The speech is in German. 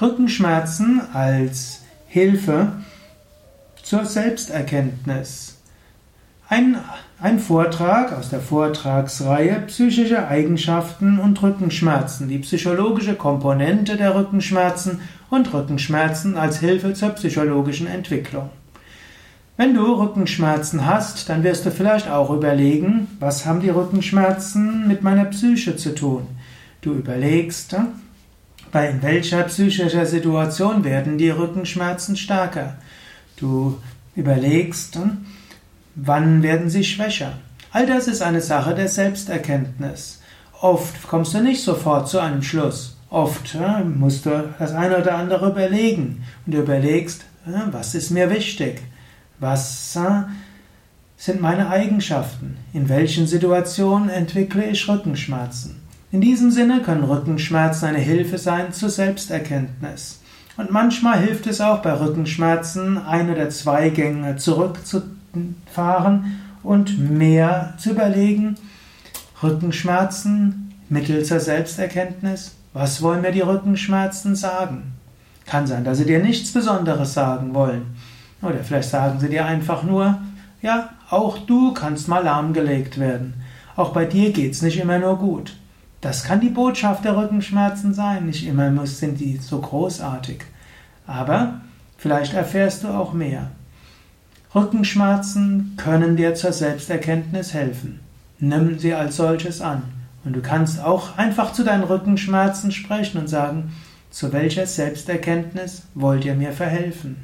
Rückenschmerzen als Hilfe zur Selbsterkenntnis. Ein, ein Vortrag aus der Vortragsreihe Psychische Eigenschaften und Rückenschmerzen, die psychologische Komponente der Rückenschmerzen und Rückenschmerzen als Hilfe zur psychologischen Entwicklung. Wenn du Rückenschmerzen hast, dann wirst du vielleicht auch überlegen, was haben die Rückenschmerzen mit meiner Psyche zu tun. Du überlegst, bei welcher psychischer Situation werden die Rückenschmerzen stärker. Du überlegst, wann werden sie schwächer. All das ist eine Sache der Selbsterkenntnis. Oft kommst du nicht sofort zu einem Schluss. Oft musst du das eine oder andere überlegen. Und du überlegst, was ist mir wichtig? Was sind meine Eigenschaften? In welchen Situationen entwickle ich Rückenschmerzen? In diesem Sinne können Rückenschmerzen eine Hilfe sein zur Selbsterkenntnis. Und manchmal hilft es auch bei Rückenschmerzen, ein oder zwei Gänge zurückzufahren und mehr zu überlegen. Rückenschmerzen mittels der Selbsterkenntnis. Was wollen mir die Rückenschmerzen sagen? Kann sein, dass sie dir nichts Besonderes sagen wollen. Oder vielleicht sagen sie dir einfach nur, ja, auch du kannst mal lahmgelegt werden. Auch bei dir geht's nicht immer nur gut. Das kann die Botschaft der Rückenschmerzen sein. Nicht immer sind die so großartig. Aber vielleicht erfährst du auch mehr. Rückenschmerzen können dir zur Selbsterkenntnis helfen. Nimm sie als solches an. Und du kannst auch einfach zu deinen Rückenschmerzen sprechen und sagen, zu welcher Selbsterkenntnis wollt ihr mir verhelfen?